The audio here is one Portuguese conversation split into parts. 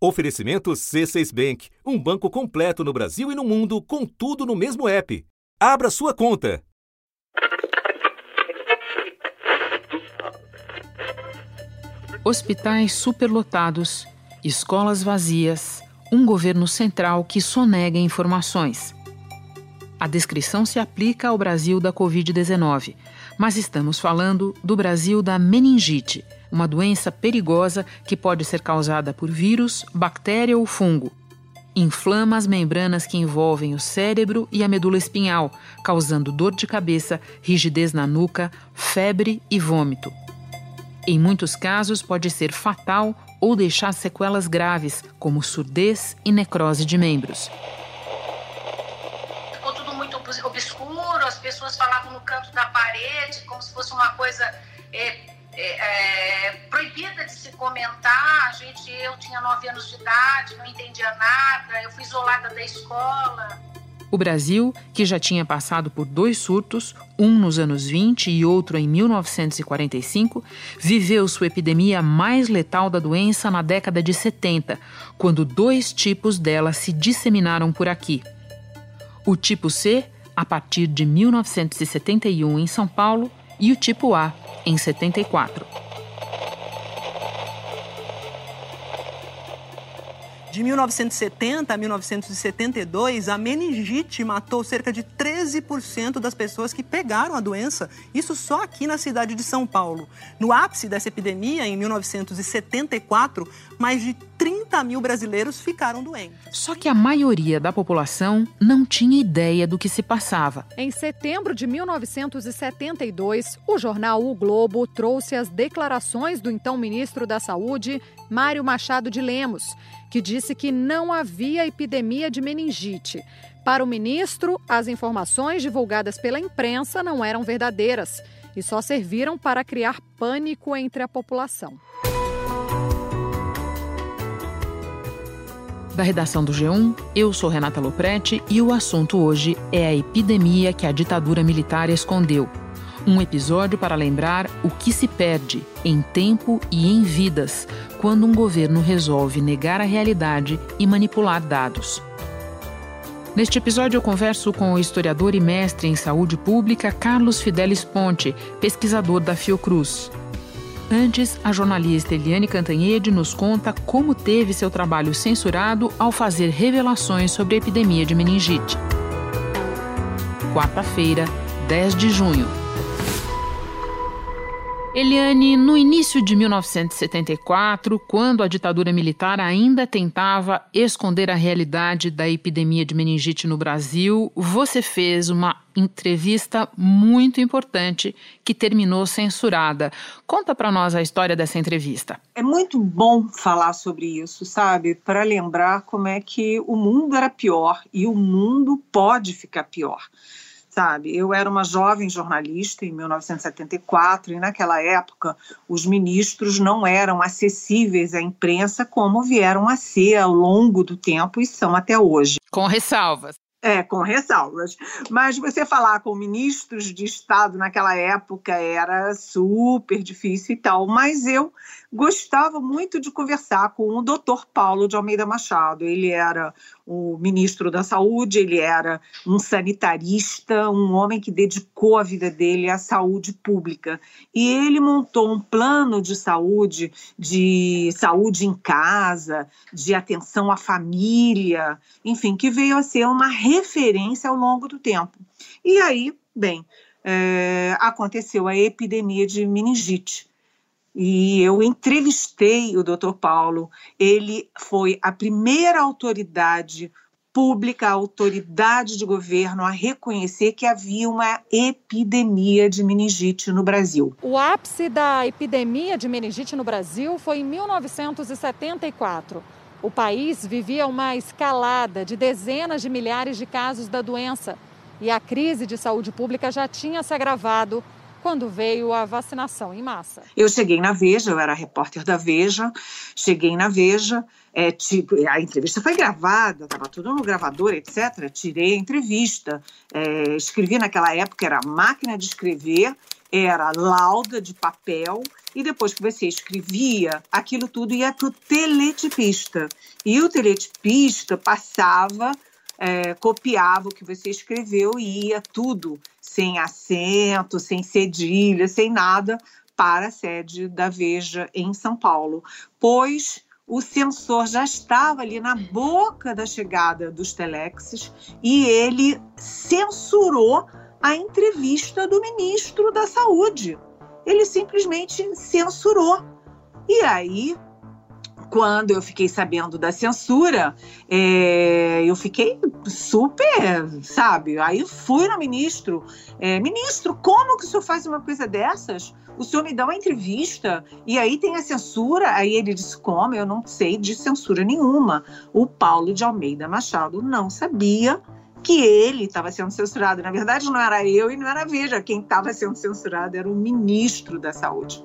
Oferecimento C6 Bank, um banco completo no Brasil e no mundo, com tudo no mesmo app. Abra sua conta. Hospitais superlotados, escolas vazias, um governo central que sonega informações. A descrição se aplica ao Brasil da Covid-19, mas estamos falando do Brasil da meningite uma doença perigosa que pode ser causada por vírus, bactéria ou fungo. Inflama as membranas que envolvem o cérebro e a medula espinhal, causando dor de cabeça, rigidez na nuca, febre e vômito. Em muitos casos, pode ser fatal ou deixar sequelas graves, como surdez e necrose de membros. Ficou tudo muito obscuro, as pessoas falavam no canto da parede, como se fosse uma coisa comentar. A gente, eu tinha nove anos de idade, não entendia nada, eu fui isolada da escola. O Brasil, que já tinha passado por dois surtos, um nos anos 20 e outro em 1945, viveu sua epidemia mais letal da doença na década de 70, quando dois tipos dela se disseminaram por aqui. O tipo C, a partir de 1971 em São Paulo, e o tipo A, em 74. De 1970 a 1972, a meningite matou cerca de 13% das pessoas que pegaram a doença, isso só aqui na cidade de São Paulo. No ápice dessa epidemia, em 1974, mais de 30 mil brasileiros ficaram doentes. Só que a maioria da população não tinha ideia do que se passava. Em setembro de 1972, o jornal O Globo trouxe as declarações do então ministro da Saúde, Mário Machado de Lemos, que disse que não havia epidemia de meningite. Para o ministro, as informações divulgadas pela imprensa não eram verdadeiras e só serviram para criar pânico entre a população. Da redação do G1, eu sou Renata Loprete e o assunto hoje é a epidemia que a ditadura militar escondeu. Um episódio para lembrar o que se perde em tempo e em vidas quando um governo resolve negar a realidade e manipular dados. Neste episódio, eu converso com o historiador e mestre em saúde pública Carlos Fidelis Ponte, pesquisador da Fiocruz. Antes, a jornalista Eliane Cantanhede nos conta como teve seu trabalho censurado ao fazer revelações sobre a epidemia de meningite. Quarta-feira, 10 de junho. Eliane, no início de 1974, quando a ditadura militar ainda tentava esconder a realidade da epidemia de meningite no Brasil, você fez uma entrevista muito importante que terminou censurada. Conta para nós a história dessa entrevista. É muito bom falar sobre isso, sabe? Para lembrar como é que o mundo era pior e o mundo pode ficar pior sabe? Eu era uma jovem jornalista em 1974 e naquela época os ministros não eram acessíveis à imprensa como vieram a ser ao longo do tempo e são até hoje. Com ressalvas. É, com ressalvas. Mas você falar com ministros de Estado naquela época era super difícil e tal. Mas eu gostava muito de conversar com o doutor Paulo de Almeida Machado. Ele era o ministro da Saúde, ele era um sanitarista, um homem que dedicou a vida dele à saúde pública. E ele montou um plano de saúde, de saúde em casa, de atenção à família, enfim, que veio a ser uma referência ao longo do tempo. E aí, bem, é, aconteceu a epidemia de meningite e eu entrevistei o Dr. Paulo. Ele foi a primeira autoridade pública, autoridade de governo a reconhecer que havia uma epidemia de meningite no Brasil. O ápice da epidemia de meningite no Brasil foi em 1974. O país vivia uma escalada de dezenas de milhares de casos da doença e a crise de saúde pública já tinha se agravado quando veio a vacinação em massa. Eu cheguei na Veja, eu era repórter da Veja, cheguei na Veja, é, tipo, a entrevista foi gravada, estava tudo no gravador, etc. Tirei a entrevista, é, escrevi naquela época, era máquina de escrever, era lauda de papel e depois que você escrevia, aquilo tudo ia para o teletipista. E o teletipista passava, é, copiava o que você escreveu e ia tudo, sem acento, sem cedilha, sem nada, para a sede da Veja em São Paulo. Pois o censor já estava ali na boca da chegada dos telexes e ele censurou a entrevista do ministro da Saúde. Ele simplesmente censurou. E aí, quando eu fiquei sabendo da censura, é, eu fiquei super, sabe? Aí fui no ministro. É, ministro, como que o senhor faz uma coisa dessas? o senhor me dá uma entrevista e aí tem a censura. Aí ele disse: como? Eu não sei de censura nenhuma. O Paulo de Almeida Machado não sabia que ele estava sendo censurado. Na verdade, não era eu e não era a Veja. Quem estava sendo censurado era o ministro da Saúde.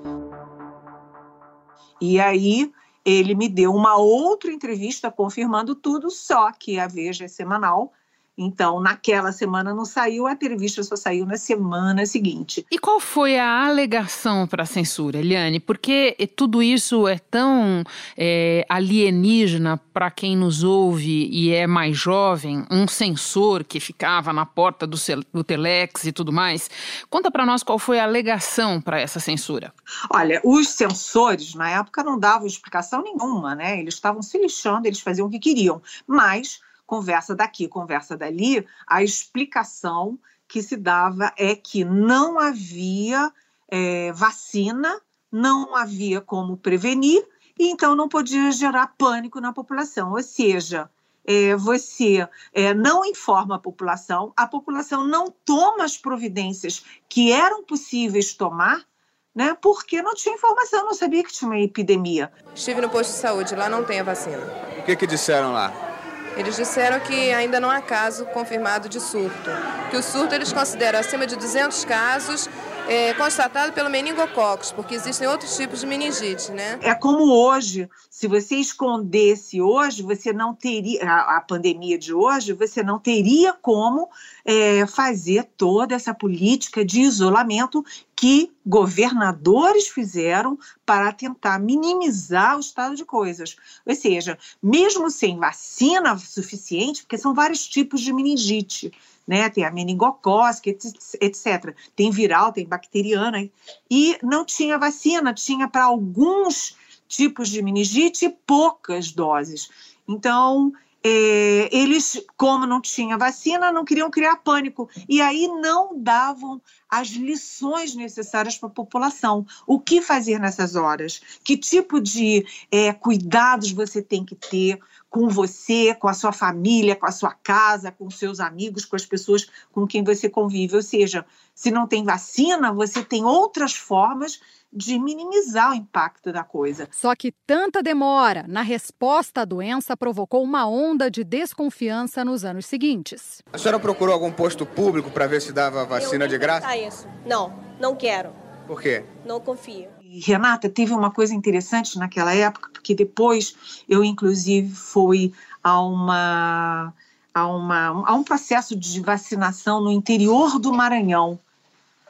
E aí ele me deu uma outra entrevista confirmando tudo, só que a Veja é semanal então, naquela semana não saiu, a entrevista só saiu na semana seguinte. E qual foi a alegação para a censura, Eliane? Porque tudo isso é tão é, alienígena para quem nos ouve e é mais jovem, um censor que ficava na porta do, do Telex e tudo mais. Conta para nós qual foi a alegação para essa censura. Olha, os censores na época não davam explicação nenhuma, né? Eles estavam se lixando, eles faziam o que queriam, mas conversa daqui, conversa dali, a explicação que se dava é que não havia é, vacina, não havia como prevenir, e então não podia gerar pânico na população. Ou seja, é, você é, não informa a população, a população não toma as providências que eram possíveis tomar, né, porque não tinha informação, não sabia que tinha uma epidemia. Estive no posto de saúde, lá não tem a vacina. O que, que disseram lá? Eles disseram que ainda não há caso confirmado de surto, que o surto eles consideram acima de 200 casos é, constatado pelo meningococcus, porque existem outros tipos de meningite, né? É como hoje, se você escondesse hoje, você não teria, a, a pandemia de hoje, você não teria como é, fazer toda essa política de isolamento que governadores fizeram para tentar minimizar o estado de coisas. Ou seja, mesmo sem vacina suficiente, porque são vários tipos de meningite, né? Tem a meningocócica, etc. Tem viral, tem bacteriana. E não tinha vacina, tinha para alguns tipos de meningite poucas doses. Então, é, eles, como não tinha vacina, não queriam criar pânico. E aí não davam as lições necessárias para a população. O que fazer nessas horas? Que tipo de é, cuidados você tem que ter? Com você, com a sua família, com a sua casa, com seus amigos, com as pessoas com quem você convive. Ou seja, se não tem vacina, você tem outras formas de minimizar o impacto da coisa. Só que tanta demora na resposta à doença provocou uma onda de desconfiança nos anos seguintes. A senhora procurou algum posto público para ver se dava vacina de graça? Isso. Não, não quero. Por quê? Não confio. Renata, teve uma coisa interessante naquela época, porque depois eu, inclusive, fui a uma. A, uma, a um processo de vacinação no interior do Maranhão.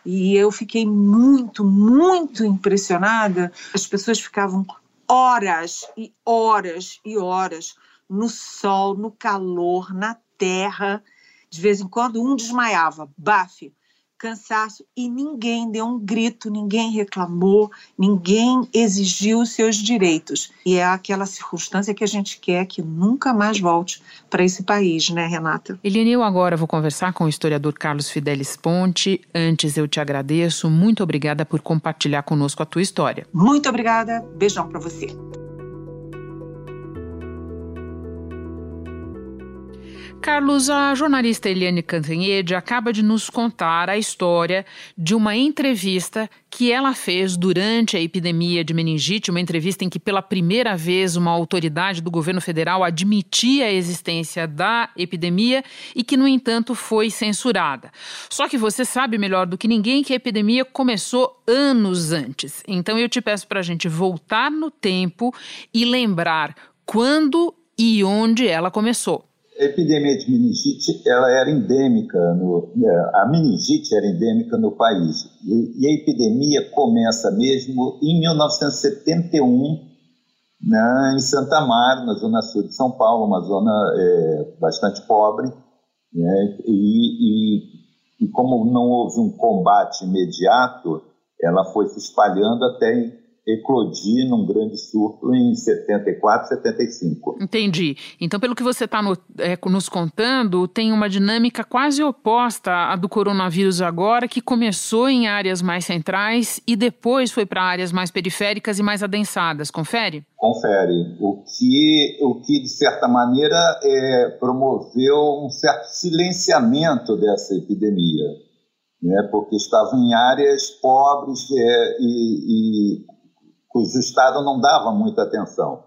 E eu fiquei muito, muito impressionada. As pessoas ficavam horas e horas e horas no sol, no calor, na terra. De vez em quando um desmaiava, bafe cansaço e ninguém deu um grito, ninguém reclamou, ninguém exigiu os seus direitos. E é aquela circunstância que a gente quer que nunca mais volte para esse país, né, Renata? Eliane, eu agora vou conversar com o historiador Carlos Fidelis Ponte. Antes eu te agradeço, muito obrigada por compartilhar conosco a tua história. Muito obrigada, beijão para você. Carlos, a jornalista Eliane Cantanhede acaba de nos contar a história de uma entrevista que ela fez durante a epidemia de meningite, uma entrevista em que pela primeira vez uma autoridade do governo federal admitia a existência da epidemia e que, no entanto, foi censurada. Só que você sabe melhor do que ninguém que a epidemia começou anos antes. Então eu te peço para a gente voltar no tempo e lembrar quando e onde ela começou epidemia de meningite ela era endêmica, no, é, a meningite era endêmica no país. E, e a epidemia começa mesmo em 1971, né, em Santa Amaro, na zona sul de São Paulo, uma zona é, bastante pobre. Né, e, e, e como não houve um combate imediato, ela foi se espalhando até eclodir num grande surto em 74, 75. Entendi. Então, pelo que você está no, é, nos contando, tem uma dinâmica quase oposta à do coronavírus agora, que começou em áreas mais centrais e depois foi para áreas mais periféricas e mais adensadas. Confere? Confere. O que, o que de certa maneira, é, promoveu um certo silenciamento dessa epidemia. Né, porque estavam em áreas pobres é, e, e cujo Estado não dava muita atenção.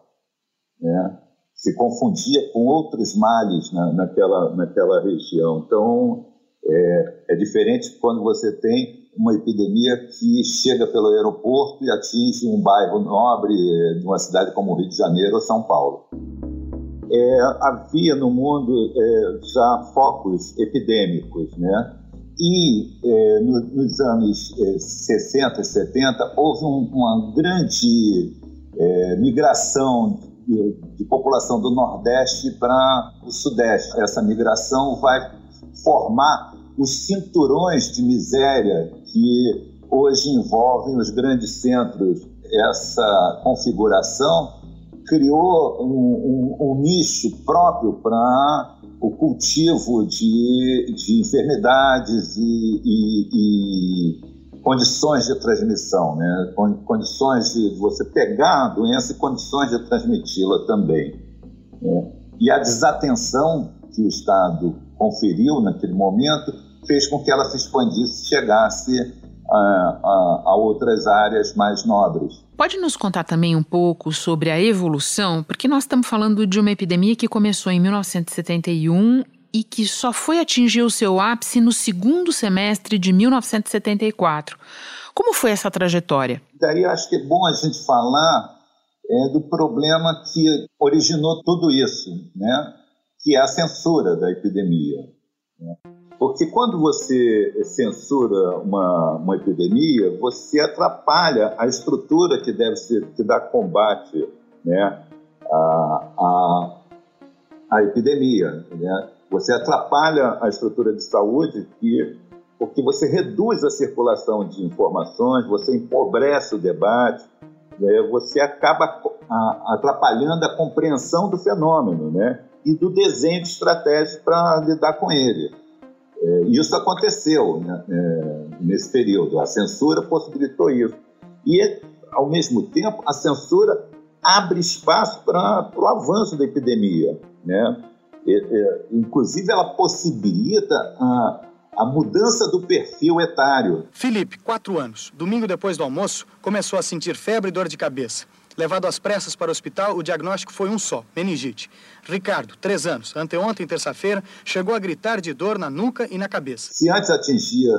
Né? Se confundia com outros males na, naquela, naquela região. Então, é, é diferente quando você tem uma epidemia que chega pelo aeroporto e atinge um bairro nobre de uma cidade como Rio de Janeiro ou São Paulo. É, havia no mundo é, já focos epidêmicos, né? E é, no, nos anos é, 60 e 70 houve um, uma grande é, migração de, de, população do Nordeste para o Sudeste. Essa migração vai formar os cinturões de miséria que hoje envolvem os grandes centros. Essa configuração criou um, um, um nicho próprio para o cultivo de, de enfermidades e, e, e, condições de transmissão, né? condições de você pegar a doença e condições de transmiti-la também. Né? E a desatenção que o Estado conferiu naquele momento fez com que ela se expandisse, chegasse a, a, a outras áreas mais nobres. Pode nos contar também um pouco sobre a evolução, porque nós estamos falando de uma epidemia que começou em 1971 e que só foi atingir o seu ápice no segundo semestre de 1974. Como foi essa trajetória? Daí acho que é bom a gente falar é, do problema que originou tudo isso, né? que é a censura da epidemia. Né? Porque quando você censura uma, uma epidemia, você atrapalha a estrutura que deve ser que dá combate né, epidemia. Né? Você atrapalha a estrutura de saúde que, porque você reduz a circulação de informações, você empobrece o debate, né? você acaba atrapalhando a compreensão do fenômeno né? e do desenho de estratégia para lidar com ele. É, isso aconteceu né, é, nesse período. A censura possibilitou isso. E, ao mesmo tempo, a censura abre espaço para o avanço da epidemia. Né? É, inclusive, ela possibilita a, a mudança do perfil etário. Felipe, quatro anos. Domingo depois do almoço, começou a sentir febre e dor de cabeça. Levado às pressas para o hospital, o diagnóstico foi um só, meningite. Ricardo, três anos, anteontem, terça-feira, chegou a gritar de dor na nuca e na cabeça. Se antes atingia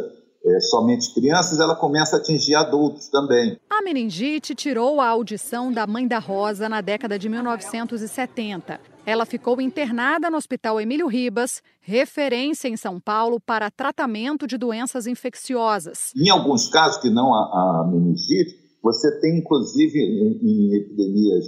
é, somente crianças, ela começa a atingir adultos também. A meningite tirou a audição da mãe da Rosa na década de 1970. Ela ficou internada no Hospital Emílio Ribas, referência em São Paulo para tratamento de doenças infecciosas. Em alguns casos que não a, a meningite, você tem, inclusive, em, em epidemias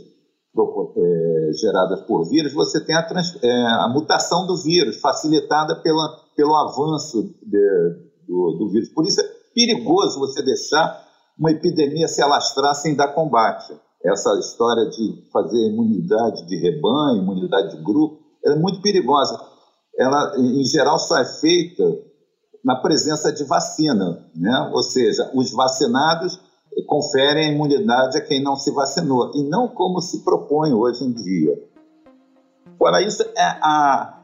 é, geradas por vírus, você tem a, trans, é, a, mutação do vírus, facilitada pela, pelo avanço de, do, do, vírus. Por isso é perigoso você deixar uma epidemia se alastrar sem dar combate. Essa história de fazer imunidade de rebanho, imunidade de grupo, é muito perigosa. Ela, em geral, só é feita na presença de vacina, né? ou seja, os vacinados conferem imunidade a quem não se vacinou, e não como se propõe hoje em dia. Fora isso, é a,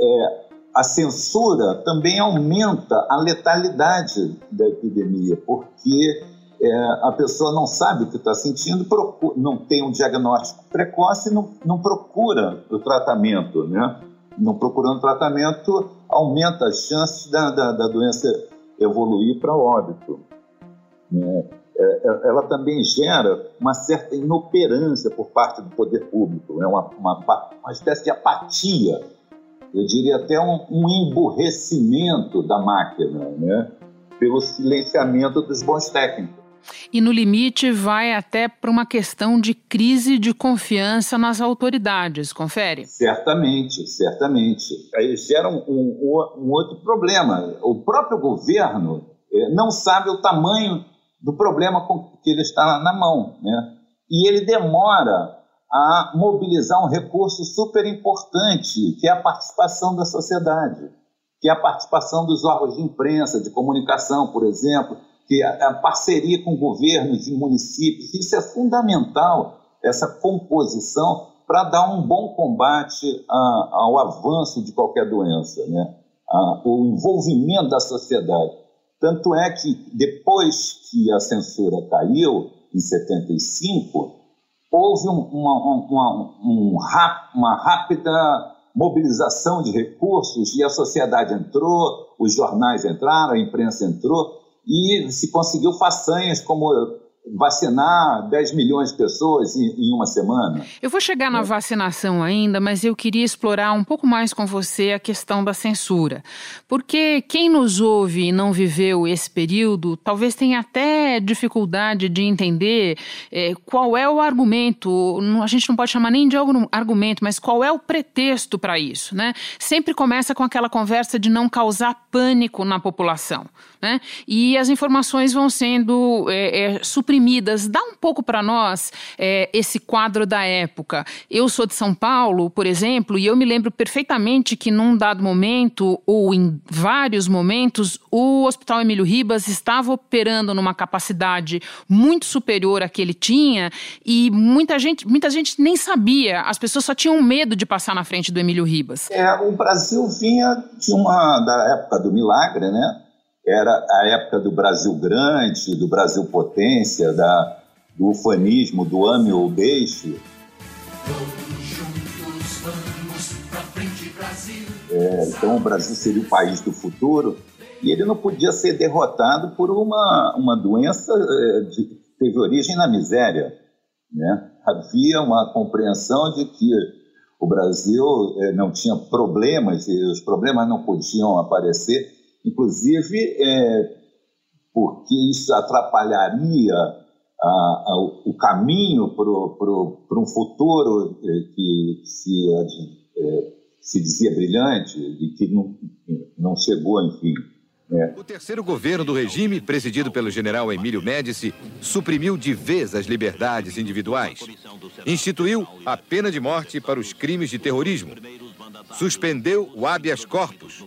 é, a censura também aumenta a letalidade da epidemia, porque é, a pessoa não sabe o que está sentindo, procura, não tem um diagnóstico precoce, não, não procura o tratamento, né? Não procurando tratamento, aumenta as chances da, da, da doença evoluir para óbito. Né? É, é, ela também gera uma certa inoperância por parte do poder público, é uma, uma, uma espécie de apatia eu diria até um, um emburrecimento da máquina, né? pelo silenciamento dos bons técnicos. E no limite vai até para uma questão de crise de confiança nas autoridades, confere? Certamente, certamente. Aí gera um, um, um outro problema. O próprio governo eh, não sabe o tamanho do problema que ele está na mão, né? E ele demora a mobilizar um recurso super importante, que é a participação da sociedade, que é a participação dos órgãos de imprensa, de comunicação, por exemplo, que a, a parceria com governos e municípios, isso é fundamental, essa composição para dar um bom combate a, ao avanço de qualquer doença, né? A, o envolvimento da sociedade. Tanto é que depois que a censura caiu, em 75, houve um, uma, uma, um, uma rápida mobilização de recursos e a sociedade entrou, os jornais entraram, a imprensa entrou e se conseguiu façanhas como vacinar 10 milhões de pessoas em, em uma semana. Eu vou chegar na é. vacinação ainda, mas eu queria explorar um pouco mais com você a questão da censura. Porque quem nos ouve e não viveu esse período, talvez tenha até dificuldade de entender é, qual é o argumento, a gente não pode chamar nem de argumento, mas qual é o pretexto para isso, né? Sempre começa com aquela conversa de não causar pânico na população, né? E as informações vão sendo é, é, suprimidas. Dá um pouco para nós é, esse quadro da época. Eu sou de São Paulo, por exemplo, e eu me lembro perfeitamente que num dado momento, ou em vários momentos, o Hospital Emílio Ribas estava operando numa capacidade muito superior à que ele tinha e muita gente, muita gente nem sabia, as pessoas só tinham medo de passar na frente do Emílio Ribas. É, o Brasil vinha de uma da época do milagre, né? Era a época do Brasil grande, do Brasil potência, da, do ufanismo, do ame ou deixe. É, então o Brasil seria o país do futuro e ele não podia ser derrotado por uma, uma doença é, que teve origem na miséria. Né? Havia uma compreensão de que o Brasil é, não tinha problemas e os problemas não podiam aparecer inclusive é, porque isso atrapalharia a, a, o caminho para um futuro é, que se, é, se dizia brilhante e que não, não chegou, enfim. É. O terceiro governo do regime, presidido pelo general Emílio Médici, suprimiu de vez as liberdades individuais. Instituiu a pena de morte para os crimes de terrorismo. Suspendeu o habeas corpus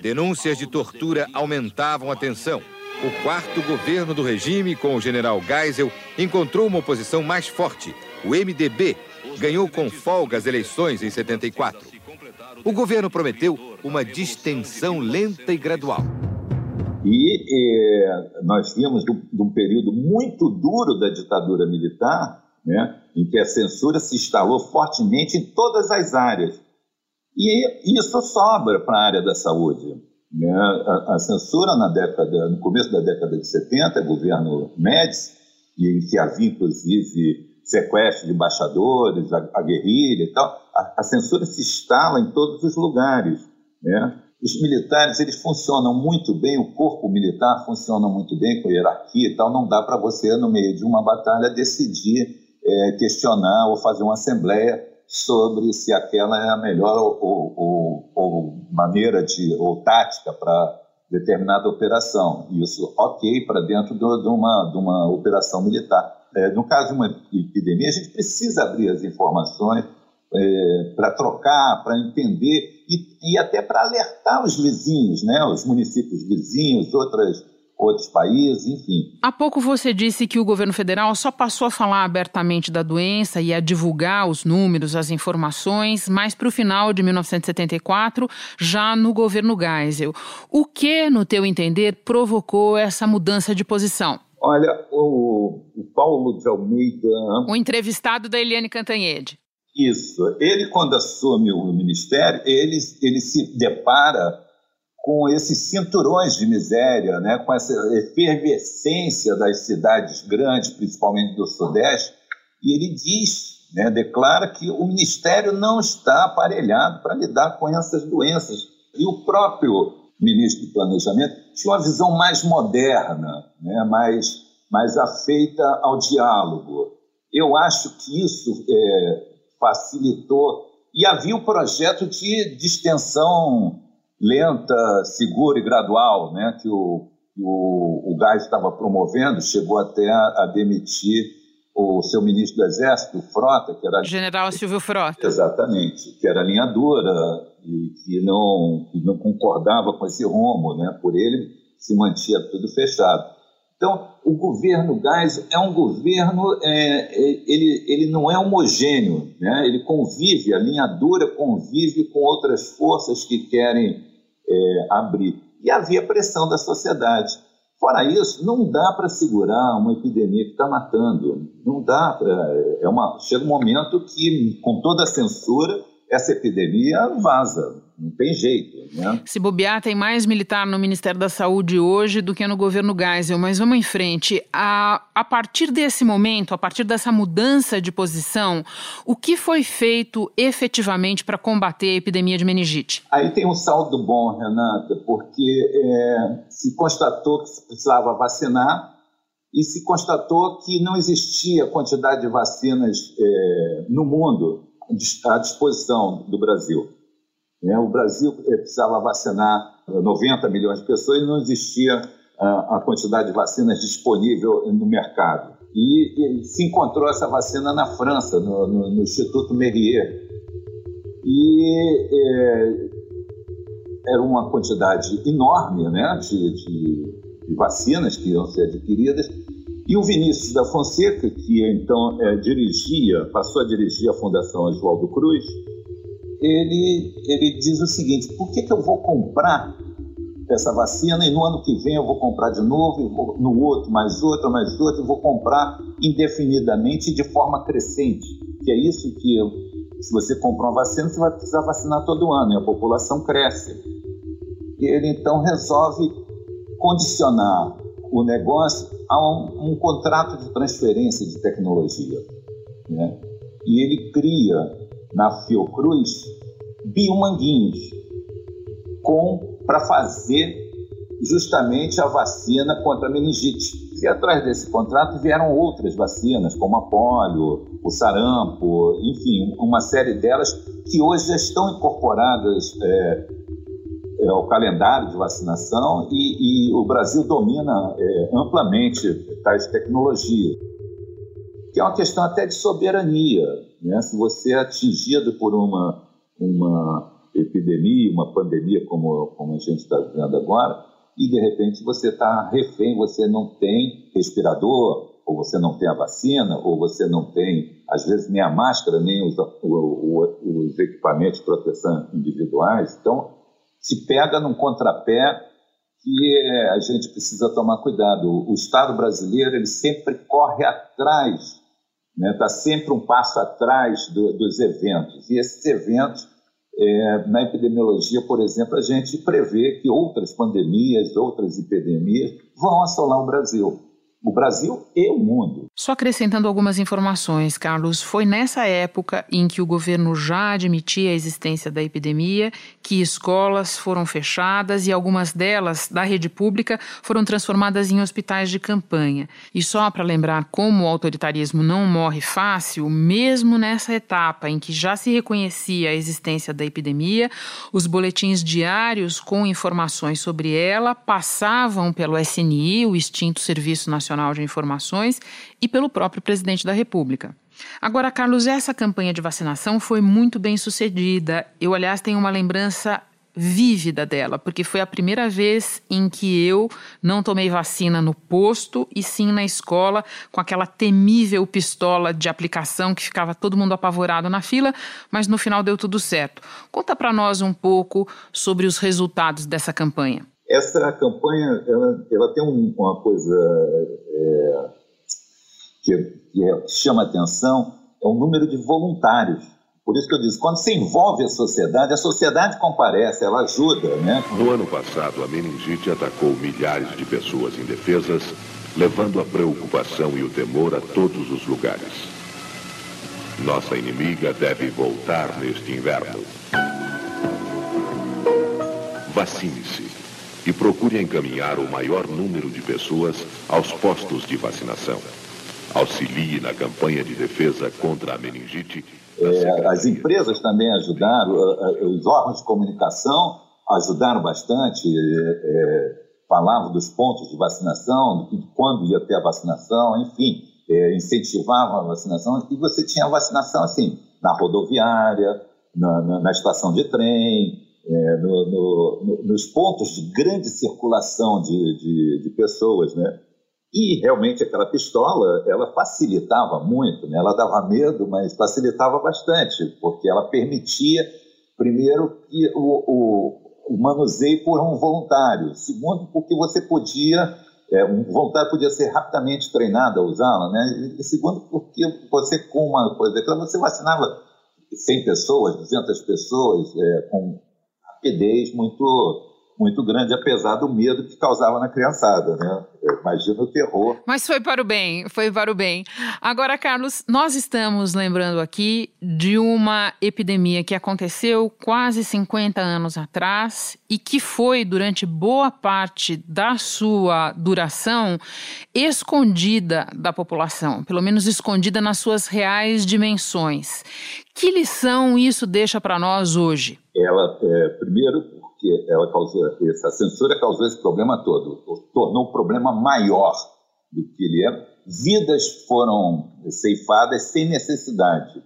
Denúncias de tortura aumentavam a tensão. O quarto governo do regime, com o general Geisel, encontrou uma oposição mais forte. O MDB ganhou com folga as eleições em 74. O governo prometeu uma distensão lenta e gradual. E eh, nós vimos de um período muito duro da ditadura militar, né, em que a censura se instalou fortemente em todas as áreas e isso sobra para a área da saúde. Né? A, censura na década, no começo da década de 70, governo Médici, em que havia inclusive sequestro de embaixadores, a, a guerrilha e tal, a, a, censura se instala em todos os lugares. Né? Os militares eles funcionam muito bem, o corpo militar funciona muito bem com hierarquia e tal. Não dá para você, no meio de uma batalha, decidir é, questionar ou fazer uma assembleia sobre se aquela é a melhor ou, ou, ou maneira de ou tática para determinada operação. Isso, ok, para dentro do, de, uma, de uma operação militar. É, no caso de uma epidemia, a gente precisa abrir as informações é, para trocar, para entender e, e até para alertar os vizinhos, né, os municípios vizinhos, outras outros países, enfim. Há pouco você disse que o governo federal só passou a falar abertamente da doença e a divulgar os números, as informações, mais para o final de 1974, já no governo Geisel. O que, no teu entender, provocou essa mudança de posição? Olha, o, o Paulo de Almeida. O entrevistado da Eliane Cantanhede. Isso. Ele, quando assume o ministério, ele, ele se depara com esses cinturões de miséria, né, com essa efervescência das cidades grandes, principalmente do Sudeste, e ele diz né, declara que o Ministério não está aparelhado para lidar com essas doenças. E o próprio ministro do Planejamento tinha uma visão mais moderna, né, mais, mais afeita ao diálogo. Eu acho que isso é, facilitou. E havia o um projeto de distensão lenta, segura e gradual, né, que o, o, o Gás estava promovendo, chegou até a, a demitir o seu ministro do Exército, Frota, que era. General Silvio Frota. Exatamente, que era linha dura e que não, que não concordava com esse rumo, né? por ele se mantinha tudo fechado. Então, o governo Gás é um governo, é, é, ele, ele não é homogêneo, né? ele convive, a linha dura convive com outras forças que querem é, abrir. E havia pressão da sociedade. Fora isso, não dá para segurar uma epidemia que está matando. Não dá para. É chega um momento que, com toda a censura, essa epidemia vaza, não tem jeito. Né? Se bobear, tem mais militar no Ministério da Saúde hoje do que no governo Geisel, mas vamos em frente. A, a partir desse momento, a partir dessa mudança de posição, o que foi feito efetivamente para combater a epidemia de meningite? Aí tem um saldo bom, Renata, porque é, se constatou que se precisava vacinar e se constatou que não existia quantidade de vacinas é, no mundo à disposição do Brasil. Né? O Brasil eh, precisava vacinar 90 eh, milhões de pessoas e não existia ah, a quantidade de vacinas disponível no mercado. E, se encontrou essa vacina na França, no, no, no Instituto Merier. E é, era uma quantidade enorme né, de, de, de vacinas que iam ser adquiridas e o Vinícius da Fonseca, que então é, dirigia, passou a dirigir a Fundação Oswaldo Cruz, ele, ele diz o seguinte: por que, que eu vou comprar essa vacina e no ano que vem eu vou comprar de novo, vou, no outro, mais outra, mais outra, e vou comprar indefinidamente de forma crescente? Que é isso que, eu, se você comprar uma vacina, você vai precisar vacinar todo ano e a população cresce. E ele então resolve condicionar o negócio a um, um contrato de transferência de tecnologia. Né? E ele cria na Fiocruz biomanguinhos para fazer justamente a vacina contra a meningite. E atrás desse contrato vieram outras vacinas, como a polio, o sarampo, enfim, uma série delas que hoje já estão incorporadas é, é, ao calendário de vacinação e, e o Brasil domina é, amplamente tais tecnologias, que é uma questão até de soberania. Né? Se você é atingido por uma, uma epidemia, uma pandemia como, como a gente está vendo agora, e de repente você está refém, você não tem respirador, ou você não tem a vacina, ou você não tem, às vezes, nem a máscara, nem os, o, os equipamentos de proteção individuais. Então, se pega num contrapé que é, a gente precisa tomar cuidado. O Estado brasileiro ele sempre corre atrás, está né? Tá sempre um passo atrás do, dos eventos. E esses eventos, é, na epidemiologia, por exemplo, a gente prevê que outras pandemias, outras epidemias vão assolar o Brasil o Brasil e o mundo. Só acrescentando algumas informações, Carlos, foi nessa época em que o governo já admitia a existência da epidemia que escolas foram fechadas e algumas delas, da rede pública, foram transformadas em hospitais de campanha. E só para lembrar como o autoritarismo não morre fácil, mesmo nessa etapa em que já se reconhecia a existência da epidemia, os boletins diários com informações sobre ela passavam pelo SNI, o extinto Serviço Nacional de Informações e pelo próprio presidente da República. Agora, Carlos, essa campanha de vacinação foi muito bem sucedida. Eu, aliás, tenho uma lembrança vívida dela, porque foi a primeira vez em que eu não tomei vacina no posto e sim na escola, com aquela temível pistola de aplicação que ficava todo mundo apavorado na fila, mas no final deu tudo certo. Conta para nós um pouco sobre os resultados dessa campanha. Essa campanha ela, ela tem um, uma coisa é, que, que é, chama atenção, é o número de voluntários. Por isso que eu disse, quando se envolve a sociedade, a sociedade comparece, ela ajuda, né? No ano passado, a meningite atacou milhares de pessoas indefesas, levando a preocupação e o temor a todos os lugares. Nossa inimiga deve voltar neste inverno. Vacine-se e procure encaminhar o maior número de pessoas aos postos de vacinação. Auxilie na campanha de defesa contra a meningite. É, as empresas também ajudaram, os órgãos de comunicação ajudaram bastante, é, falavam dos pontos de vacinação, de quando ia ter a vacinação, enfim, é, incentivavam a vacinação. E você tinha a vacinação assim, na rodoviária, na, na, na estação de trem, é, no, no, nos pontos de grande circulação de, de, de, pessoas, né? E realmente aquela pistola, ela facilitava muito, né? Ela dava medo, mas facilitava bastante, porque ela permitia, primeiro, que o, o, o manuseio por um voluntário, segundo, porque você podia, é, um voluntário podia ser rapidamente treinado a usá-la, né? E segundo, porque você com uma coisa daquela, você vacinava 100 pessoas, 200 pessoas, é, com rapidez muito muito grande, apesar do medo que causava na criançada, né? Imagina o terror. Mas foi para o bem, foi para o bem. Agora, Carlos, nós estamos lembrando aqui de uma epidemia que aconteceu quase 50 anos atrás e que foi, durante boa parte da sua duração, escondida da população, pelo menos escondida nas suas reais dimensões. Que lição isso deixa para nós hoje? Ela, é, primeiro, que ela causou, essa censura causou esse problema todo, tornou o problema maior do que ele é. Vidas foram ceifadas sem necessidade.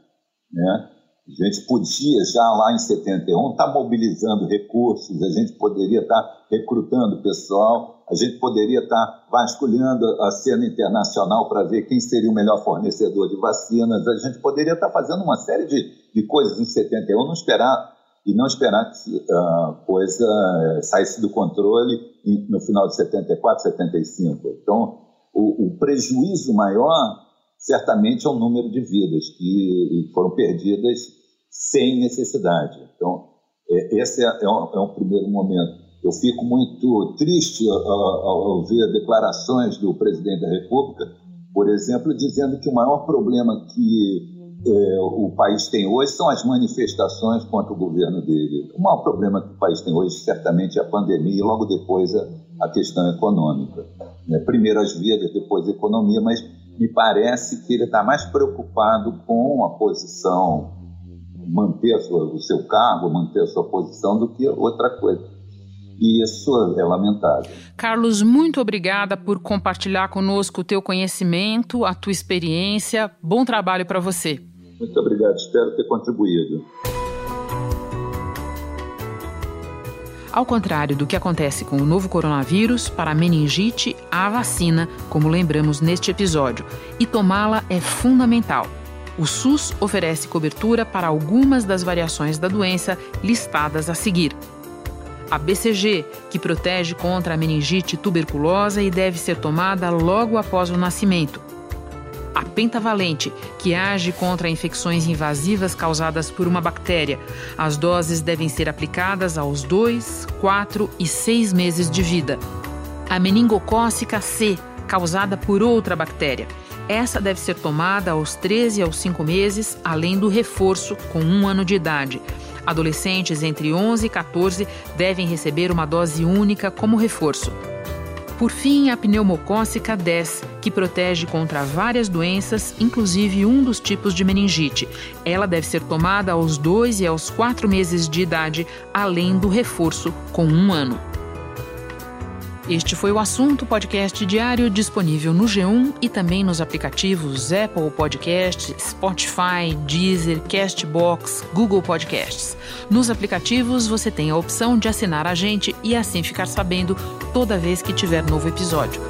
Né? A gente podia, já lá em 71, estar tá mobilizando recursos, a gente poderia estar tá recrutando pessoal, a gente poderia estar tá vasculhando a cena internacional para ver quem seria o melhor fornecedor de vacinas, a gente poderia estar fazendo uma série de, de coisas em 71, não esperar e não esperar que a coisa eh, saísse do controle no final de 74, 75. Então, o, o prejuízo maior, certamente, é o número de vidas que foram perdidas sem necessidade. Então, é, esse é, é, um, é primeiro momento. Eu fico muito triste ao, ao, ver declarações do presidente da República, por exemplo, dizendo que o maior problema que é, o país tem hoje são as manifestações contra o governo dele. O maior problema que o país tem hoje, certamente, é a pandemia e logo depois a, a questão econômica. Né? Primeiro as vidas, depois a economia, mas me parece que ele está mais preocupado com a posição, manter sua, o seu cargo, manter a sua posição, do que outra coisa. E isso é lamentável. Carlos, muito obrigada por compartilhar conosco o teu conhecimento, a tua experiência. Bom trabalho para você. Muito obrigado, espero ter contribuído. Ao contrário do que acontece com o novo coronavírus, para a meningite há vacina, como lembramos neste episódio, e tomá-la é fundamental. O SUS oferece cobertura para algumas das variações da doença listadas a seguir. A BCG, que protege contra a meningite tuberculosa e deve ser tomada logo após o nascimento a pentavalente, que age contra infecções invasivas causadas por uma bactéria. As doses devem ser aplicadas aos 2, 4 e 6 meses de vida. A meningocócica C, causada por outra bactéria. Essa deve ser tomada aos 13 aos 5 meses, além do reforço com um ano de idade. Adolescentes entre 11 e 14 devem receber uma dose única como reforço. Por fim, a pneumocócica 10, que protege contra várias doenças, inclusive um dos tipos de meningite. Ela deve ser tomada aos 2 e aos 4 meses de idade, além do reforço com um ano. Este foi o assunto podcast diário disponível no G1 e também nos aplicativos Apple Podcasts, Spotify, Deezer, Castbox, Google Podcasts. Nos aplicativos você tem a opção de assinar a gente e assim ficar sabendo toda vez que tiver novo episódio.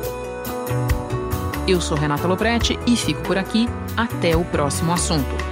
Eu sou Renata Loprete e fico por aqui. Até o próximo assunto.